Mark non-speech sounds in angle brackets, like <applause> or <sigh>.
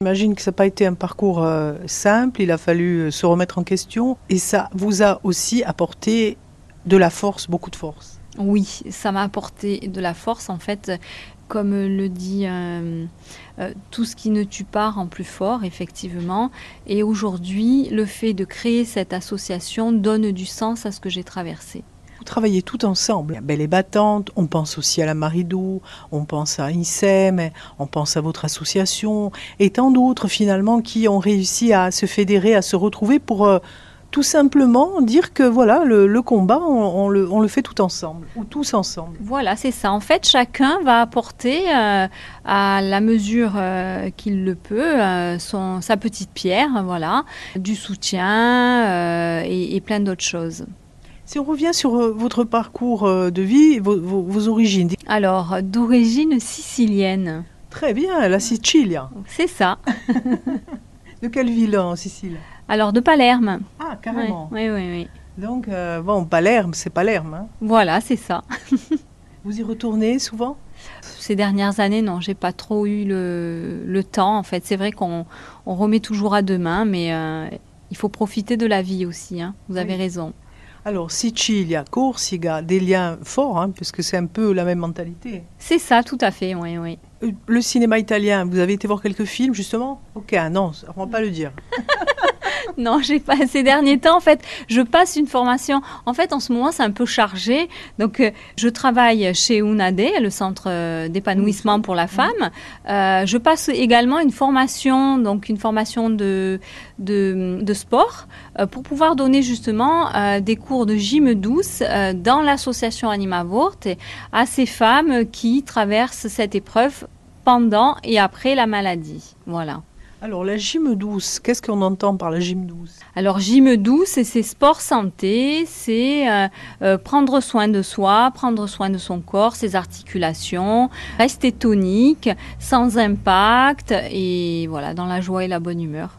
J'imagine que ça n'a pas été un parcours euh, simple, il a fallu euh, se remettre en question et ça vous a aussi apporté de la force, beaucoup de force. Oui, ça m'a apporté de la force en fait. Comme le dit euh, tout ce qui ne tue pas rend plus fort, effectivement. Et aujourd'hui, le fait de créer cette association donne du sens à ce que j'ai traversé. Vous travaillez tout ensemble. Belle et battante, on pense aussi à la Maridou, on pense à INSEM, on pense à votre association et tant d'autres finalement qui ont réussi à se fédérer, à se retrouver pour euh, tout simplement dire que voilà, le, combat, on, le, fait tout ensemble, ou tous ensemble. Voilà, c'est ça. En fait, chacun va apporter euh, à la mesure euh, qu'il le peut son, sa petite pierre, voilà, du soutien et, plein d'autres choses. Si on revient sur votre parcours de vie, vos, origines. Alors, d'origine sicilienne. Très bien, la Sicile. C'est ça. <laughs> de quelle ville en Sicile? Alors de Palerme. Ah, carrément. Oui, oui, oui. Donc, euh, bon, Palerme, c'est Palerme. Hein. Voilà, c'est ça. <laughs> Vous y retournez souvent? Ces dernières années, non, j'ai pas trop eu le, temps. En fait, c'est vrai qu'on remet toujours à demain, mais euh, il faut profiter de la vie aussi. Hein. Vous avez raison. Alors, Sicilia, Corsica, des liens forts, hein, puisque c'est un peu la même mentalité. C'est ça, tout à fait, oui, oui. Euh, le cinéma italien, vous avez été voir quelques films, justement? Ok, ah non, on ne va pas le dire. <laughs> <laughs> non, j'ai pas ces derniers temps. En fait, je passe une formation. En fait, en ce moment, c'est un peu chargé. Donc, euh, je travaille chez UNADE, le centre euh, d'épanouissement pour la femme. Euh, je passe également une formation, donc une formation de, de, sport, pour pouvoir donner justement des cours de gym douce dans l'association Animavort à ces femmes qui traversent cette épreuve pendant et après la maladie. Voilà. Alors la gym douce, qu'est-ce qu'on entend par la gym douce Alors gym douce, c'est sport santé, c'est euh, euh, prendre soin de soi, prendre soin de son corps, ses articulations, rester tonique, sans impact et voilà, dans la joie et la bonne humeur.